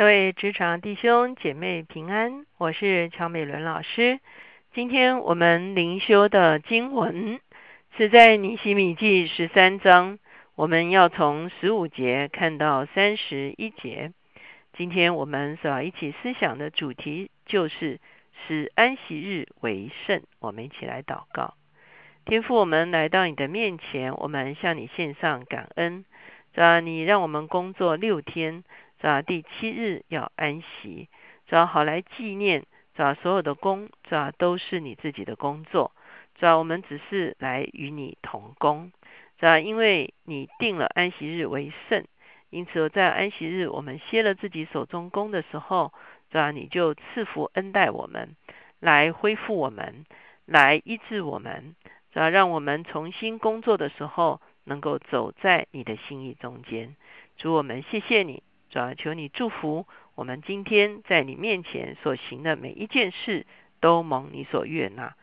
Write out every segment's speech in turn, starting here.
各位职场弟兄姐妹平安，我是乔美伦老师。今天我们灵修的经文是在尼西米记十三章，我们要从十五节看到三十一节。今天我们所要一起思想的主题就是使安息日为圣。我们一起来祷告，天父，我们来到你的面前，我们向你献上感恩。啊，你让我们工作六天。啊，第七日要安息，要好来纪念。啊，所有的工，啊都是你自己的工作。啊，我们只是来与你同工。啊，因为你定了安息日为圣，因此在安息日我们歇了自己手中工的时候，啊，你就赐福恩待我们，来恢复我们，来医治我们，啊，让我们重新工作的时候能够走在你的心意中间。主我们谢谢你。主要求你祝福我们今天在你面前所行的每一件事，都蒙你所悦纳。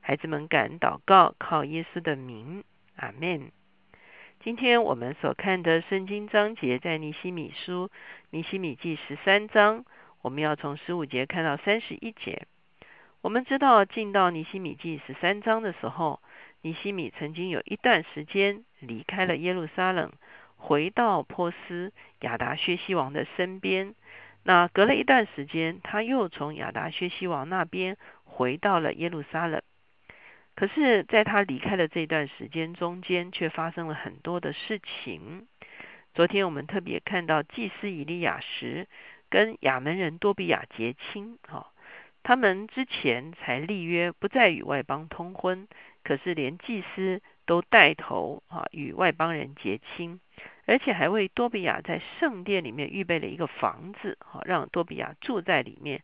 孩子们感恩祷告，靠耶稣的名，阿门。今天我们所看的圣经章节在尼西米书尼西米记十三章，我们要从十五节看到三十一节。我们知道进到尼西米记十三章的时候，尼西米曾经有一段时间离开了耶路撒冷。回到波斯亚达薛西王的身边，那隔了一段时间，他又从亚达薛西王那边回到了耶路撒冷。可是，在他离开的这段时间中间，却发生了很多的事情。昨天我们特别看到祭司以利亚时跟亚门人多比亚结亲，哈，他们之前才立约不再与外邦通婚，可是连祭司都带头啊与外邦人结亲。而且还为多比亚在圣殿里面预备了一个房子，好让多比亚住在里面。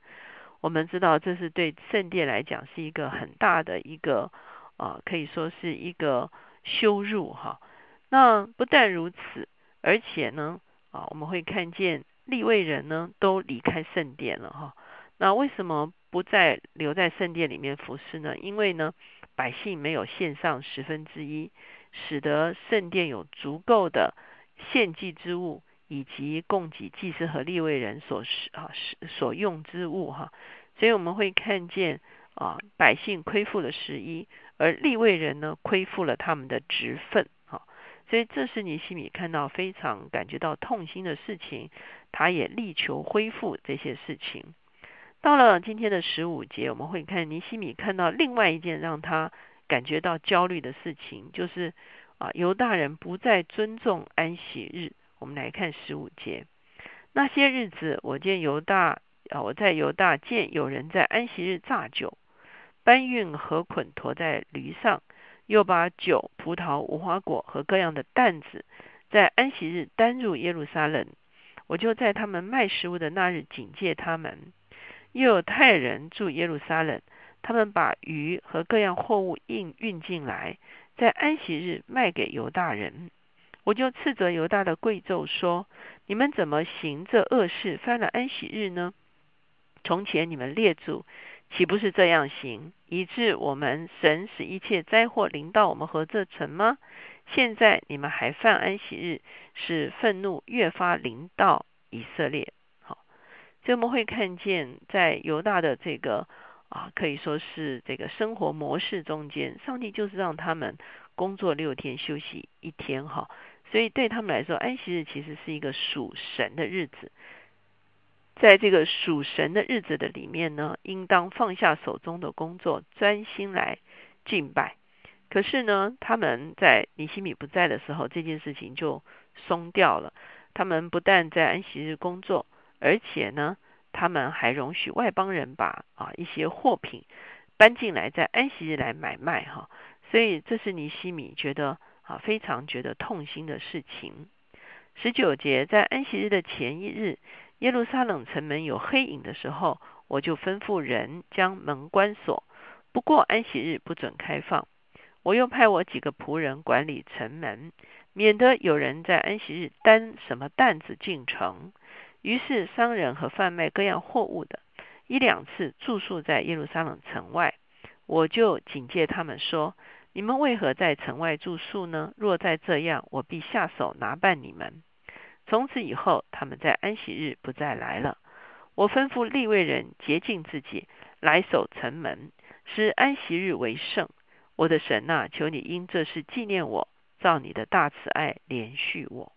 我们知道这是对圣殿来讲是一个很大的一个啊，可以说是一个羞辱哈。那不但如此，而且呢啊，我们会看见立位人呢都离开圣殿了哈。那为什么不再留在圣殿里面服侍呢？因为呢百姓没有献上十分之一，使得圣殿有足够的。献祭之物，以及供给祭司和立位人所使啊使所用之物哈，所以我们会看见啊百姓亏负了十一，而立位人呢亏负了他们的职分哈，所以这是尼西米看到非常感觉到痛心的事情，他也力求恢复这些事情。到了今天的十五节，我们会看尼西米看到另外一件让他感觉到焦虑的事情，就是。啊，犹大人不再尊重安息日。我们来看十五节，那些日子，我见犹大啊，我在犹大见有人在安息日榨酒，搬运和捆驮在驴上，又把酒、葡萄、无花果和各样的担子，在安息日担入耶路撒冷。我就在他们卖食物的那日警戒他们。又有太人住耶路撒冷，他们把鱼和各样货物运运进来。在安息日卖给犹大人，我就斥责犹大的贵胄说：“你们怎么行这恶事，犯了安息日呢？从前你们列祖岂不是这样行，以致我们神使一切灾祸临到我们和这城吗？现在你们还犯安息日，使愤怒越发临到以色列。”所以我们会看见在犹大的这个。啊，可以说是这个生活模式中间，上帝就是让他们工作六天，休息一天，哈。所以对他们来说，安息日其实是一个属神的日子。在这个属神的日子的里面呢，应当放下手中的工作，专心来敬拜。可是呢，他们在尼西米不在的时候，这件事情就松掉了。他们不但在安息日工作，而且呢。他们还容许外邦人把啊一些货品搬进来，在安息日来买卖哈，所以这是尼西米觉得啊非常觉得痛心的事情。十九节，在安息日的前一日，耶路撒冷城门有黑影的时候，我就吩咐人将门关锁，不过安息日不准开放。我又派我几个仆人管理城门，免得有人在安息日担什么担子进城。于是商人和贩卖各样货物的，一两次住宿在耶路撒冷城外，我就警戒他们说：“你们为何在城外住宿呢？若再这样，我必下手拿办你们。”从此以后，他们在安息日不再来了。我吩咐立位人洁净自己，来守城门，使安息日为圣。我的神呐，求你因这事纪念我，照你的大慈爱连续我。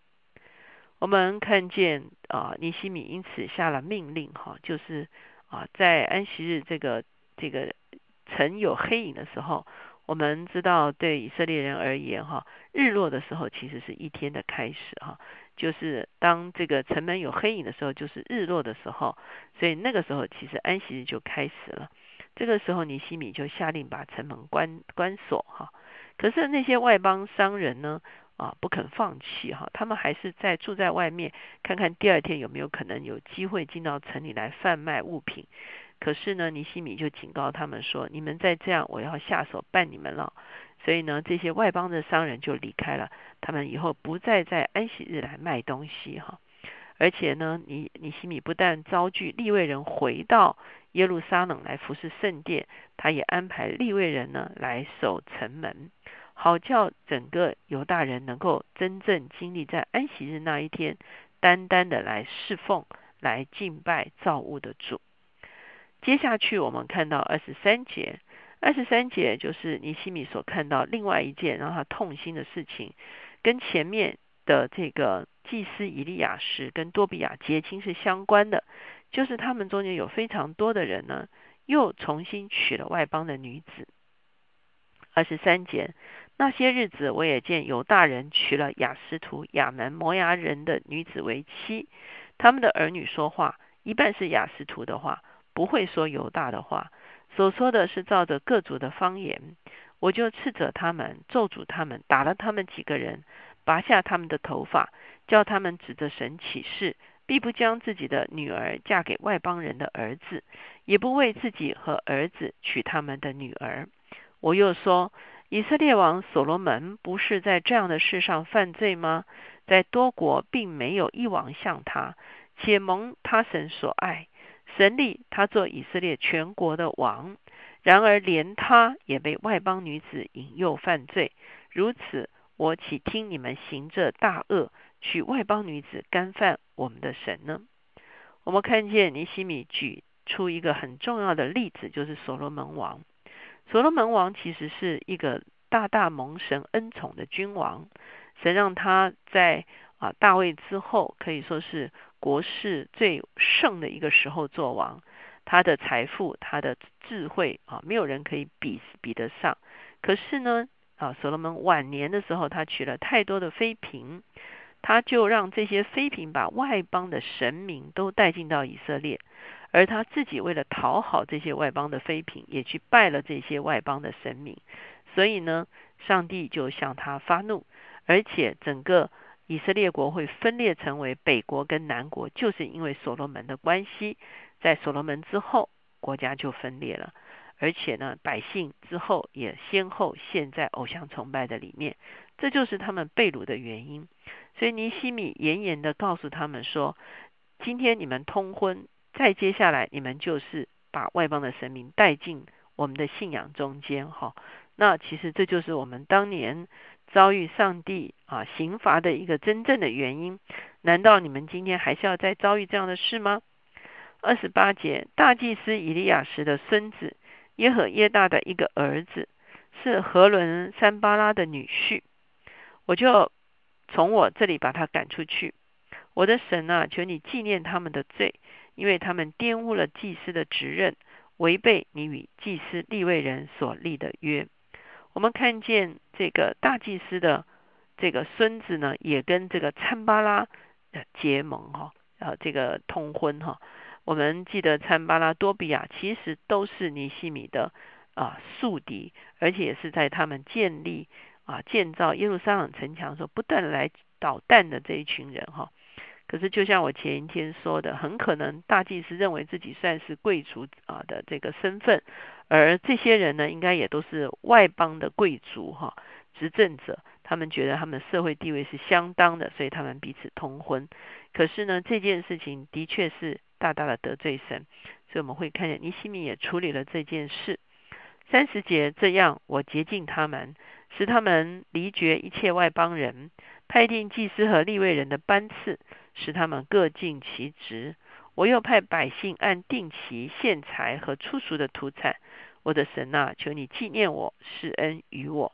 我们看见啊，尼西米因此下了命令，哈，就是啊，在安息日这个这个城有黑影的时候，我们知道对以色列人而言，哈，日落的时候其实是一天的开始，哈，就是当这个城门有黑影的时候，就是日落的时候，所以那个时候其实安息日就开始了。这个时候，尼西米就下令把城门关关锁，哈。可是那些外邦商人呢？啊，不肯放弃哈，他们还是在住在外面，看看第二天有没有可能有机会进到城里来贩卖物品。可是呢，尼西米就警告他们说：“你们再这样，我要下手办你们了。”所以呢，这些外邦的商人就离开了，他们以后不再在安息日来卖东西哈。而且呢，尼尼西米不但招聚立位人回到耶路撒冷来服侍圣殿，他也安排立位人呢来守城门。好叫整个犹大人能够真正经历在安息日那一天，单单的来侍奉、来敬拜造物的主。接下去我们看到二十三节，二十三节就是尼西米所看到另外一件让他痛心的事情，跟前面的这个祭司以利亚时跟多比亚结亲是相关的，就是他们中间有非常多的人呢，又重新娶了外邦的女子。二十三节。那些日子，我也见犹大人娶了雅斯图亚门摩崖人的女子为妻，他们的儿女说话一半是雅斯图的话，不会说犹大的话，所说的是照着各族的方言。我就斥责他们，咒诅他们，打了他们几个人，拔下他们的头发，叫他们指着神起誓，必不将自己的女儿嫁给外邦人的儿子，也不为自己和儿子娶他们的女儿。我又说。以色列王所罗门不是在这样的事上犯罪吗？在多国并没有一王像他，且蒙他神所爱，神立他做以色列全国的王。然而连他也被外邦女子引诱犯罪，如此我岂听你们行这大恶，娶外邦女子干犯我们的神呢？我们看见尼西米举出一个很重要的例子，就是所罗门王。所罗门王其实是一个大大蒙神恩宠的君王，神让他在啊大卫之后可以说是国势最盛的一个时候做王，他的财富、他的智慧啊，没有人可以比比得上。可是呢，啊所罗门晚年的时候，他娶了太多的妃嫔，他就让这些妃嫔把外邦的神明都带进到以色列。而他自己为了讨好这些外邦的妃嫔，也去拜了这些外邦的神明，所以呢，上帝就向他发怒，而且整个以色列国会分裂成为北国跟南国，就是因为所罗门的关系。在所罗门之后，国家就分裂了，而且呢，百姓之后也先后陷在偶像崇拜的里面，这就是他们被掳的原因。所以尼西米严严的告诉他们说：今天你们通婚。再接下来，你们就是把外邦的神明带进我们的信仰中间，哈。那其实这就是我们当年遭遇上帝啊刑罚的一个真正的原因。难道你们今天还是要再遭遇这样的事吗？二十八节，大祭司以利亚时的孙子耶和耶大的一个儿子是何伦山巴拉的女婿，我就从我这里把他赶出去。我的神啊，求你纪念他们的罪。因为他们玷污了祭司的职任，违背你与祭司立位人所立的约。我们看见这个大祭司的这个孙子呢，也跟这个参巴拉结盟哈，呃，这个通婚哈。我们记得参巴拉多比亚其实都是尼西米的啊宿敌，而且也是在他们建立啊建造耶路撒冷城墙的时候不断来捣蛋的这一群人哈。可是，就像我前一天说的，很可能大祭司认为自己算是贵族啊的这个身份，而这些人呢，应该也都是外邦的贵族哈，执政者，他们觉得他们社会地位是相当的，所以他们彼此通婚。可是呢，这件事情的确是大大的得罪神，所以我们会看见尼西米也处理了这件事。三十节这样，我洁净他们，使他们离绝一切外邦人，派定祭司和立位人的班次。使他们各尽其职。我又派百姓按定期献财和出俗的土产。我的神啊，求你纪念我，施恩于我。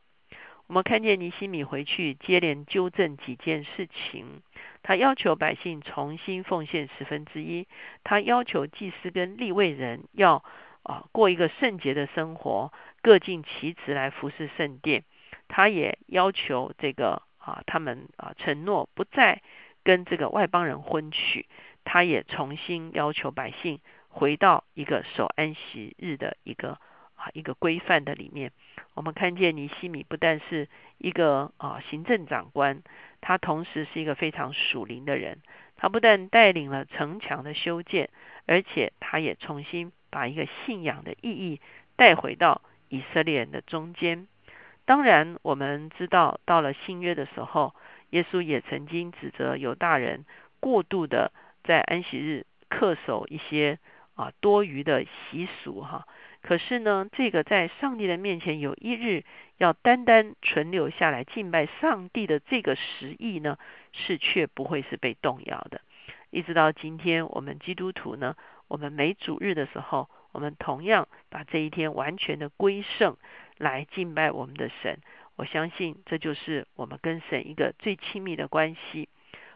我们看见尼西米回去接连纠正几件事情。他要求百姓重新奉献十分之一。他要求祭司跟立位人要啊过一个圣洁的生活，各尽其职来服侍圣殿。他也要求这个啊他们啊承诺不再跟这个外邦人婚娶。他也重新要求百姓回到一个守安息日的一个。啊，一个规范的里面，我们看见尼西米不但是一个啊行政长官，他同时是一个非常属灵的人。他不但带领了城墙的修建，而且他也重新把一个信仰的意义带回到以色列人的中间。当然，我们知道到了新约的时候，耶稣也曾经指责犹大人过度的在安息日恪守一些啊多余的习俗哈。可是呢，这个在上帝的面前有一日要单单存留下来敬拜上帝的这个实意呢，是却不会是被动摇的。一直到今天，我们基督徒呢，我们每主日的时候，我们同样把这一天完全的归圣来敬拜我们的神。我相信这就是我们跟神一个最亲密的关系。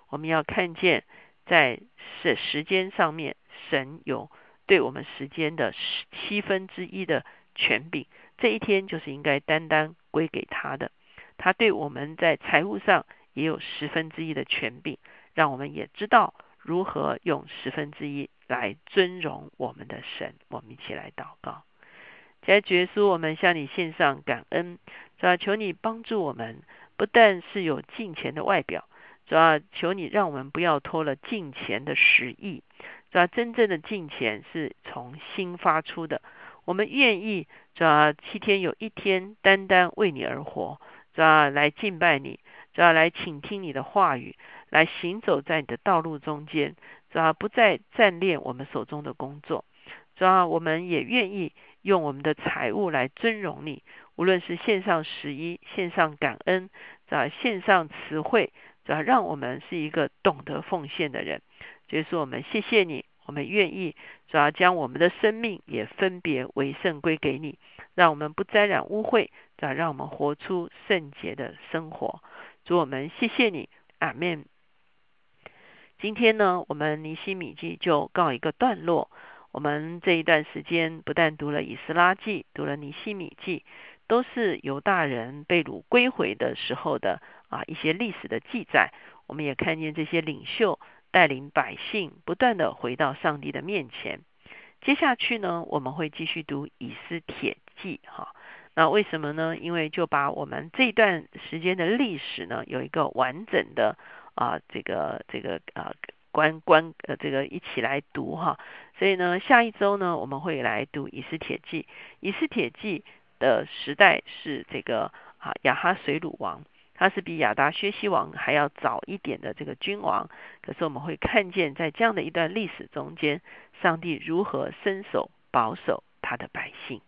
我们要看见在时时间上面，神有。对我们时间的十七分之一的权柄，这一天就是应该单单归给他的。他对我们在财务上也有十分之一的权柄，让我们也知道如何用十分之一来尊荣我们的神。我们一起来祷告，在主耶稣，我们向你献上感恩，主要求你帮助我们，不但是有敬钱的外表，主要求你让我们不要脱了敬钱的实意。主要真正的敬虔是从心发出的，我们愿意主要七天有一天单单为你而活，主要来敬拜你，主要来倾听你的话语，来行走在你的道路中间，主要不再暂恋我们手中的工作，主要我们也愿意用我们的财物来尊荣你，无论是线上十一、线上感恩、主要线上词汇，主要让我们是一个懂得奉献的人。就是我们谢谢你，我们愿意主要将我们的生命也分别为圣归给你，让我们不沾染污秽，主要让我们活出圣洁的生活。主我们谢谢你，阿门。今天呢，我们尼西米记就告一个段落。我们这一段时间不但读了以斯拉记，读了尼西米记，都是犹大人被掳归回的时候的啊一些历史的记载。我们也看见这些领袖。带领百姓不断的回到上帝的面前。接下去呢，我们会继续读以斯帖记哈。那为什么呢？因为就把我们这段时间的历史呢，有一个完整的啊，这个这个啊观观呃这个一起来读哈。所以呢，下一周呢，我们会来读以斯帖记。以斯帖记的时代是这个啊亚哈水鲁王。他是比亚达薛西王还要早一点的这个君王，可是我们会看见在这样的一段历史中间，上帝如何伸手保守他的百姓。